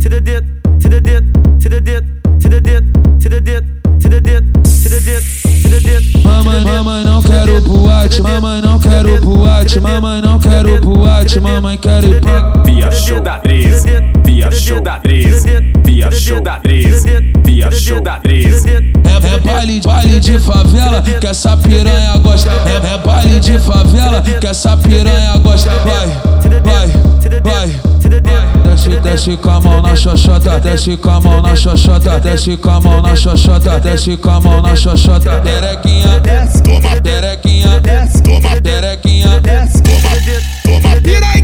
to the dip, to the dip, to the dip, to the dip, to the dip, to the dip, to the dip, to the dip. Mamãe, mamãe, não quero boate, mamãe, não quero boate, mamãe, não quero boate, mamãe, quero ir pra. Via show da 13, via show da 13, via show da 13, via show da 13. É, é baile, baile de favela que essa piranha gosta. É, é baile de favela que essa piranha gosta. Vai. Desce, com a mão na xoxota, desce com a mão na xoxota, desce com a mão na xoxota, desce com a mão na xoxota. Terequinha, toma, terequinha, toma, terequinha,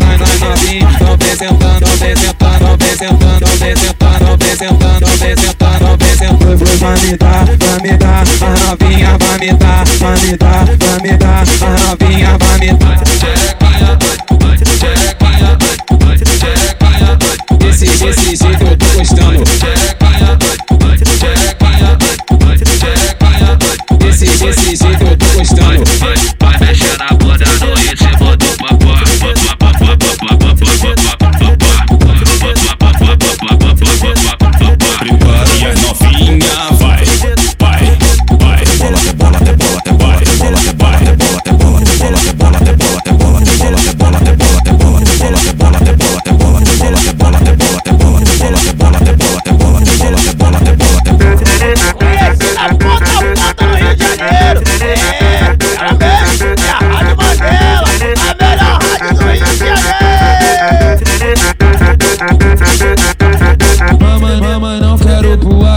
Vai, vai novinho, então vem sentando, vem sentando, vem sentando, vem sentando, vem sentando, vem sentando, vem sentando. Vai me dar, vai me dar, a novinha vai me dar, vai me dar, vai me dar, a novinha done.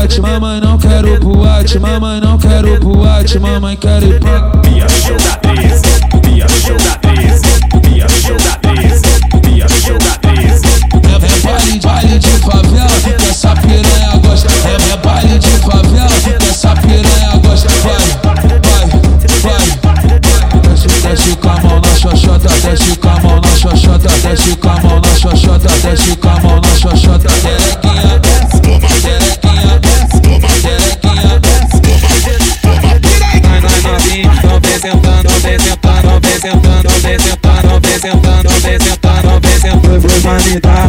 Boate, mamãe, não quero boate, mamãe, não quero boate, mamãe, quero ir pra. Via show da 13, via show da 13, via show da 13, via show da 13. É, é baile, baile de favela que essa piranha gosta. É, é baile de favela que essa piranha gosta. Vai, vai, vai. Desce, desce com a mão na xoxota, desce com a mão na xoxota, desce com a mão na xoxota, desce com a mão na xoxota. Sentando, vem sentando, vem sentando, vem sentando, vem sentando.